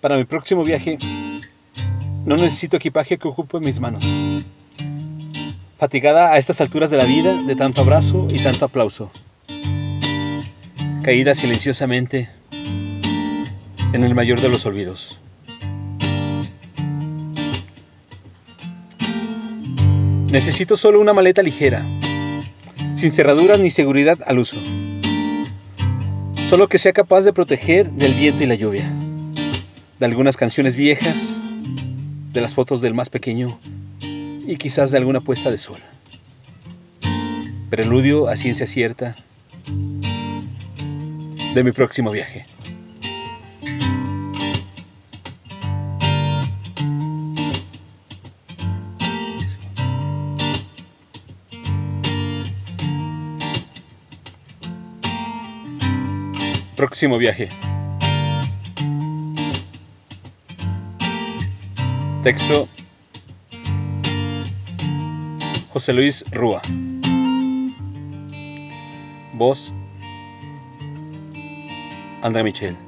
Para mi próximo viaje, no necesito equipaje que ocupe mis manos. Fatigada a estas alturas de la vida de tanto abrazo y tanto aplauso. Caída silenciosamente en el mayor de los olvidos. Necesito solo una maleta ligera, sin cerraduras ni seguridad al uso. Solo que sea capaz de proteger del viento y la lluvia, de algunas canciones viejas, de las fotos del más pequeño y quizás de alguna puesta de sol. Preludio a ciencia cierta de mi próximo viaje. Próximo viaje. Texto. José Luis Rúa. Voz. André Michel.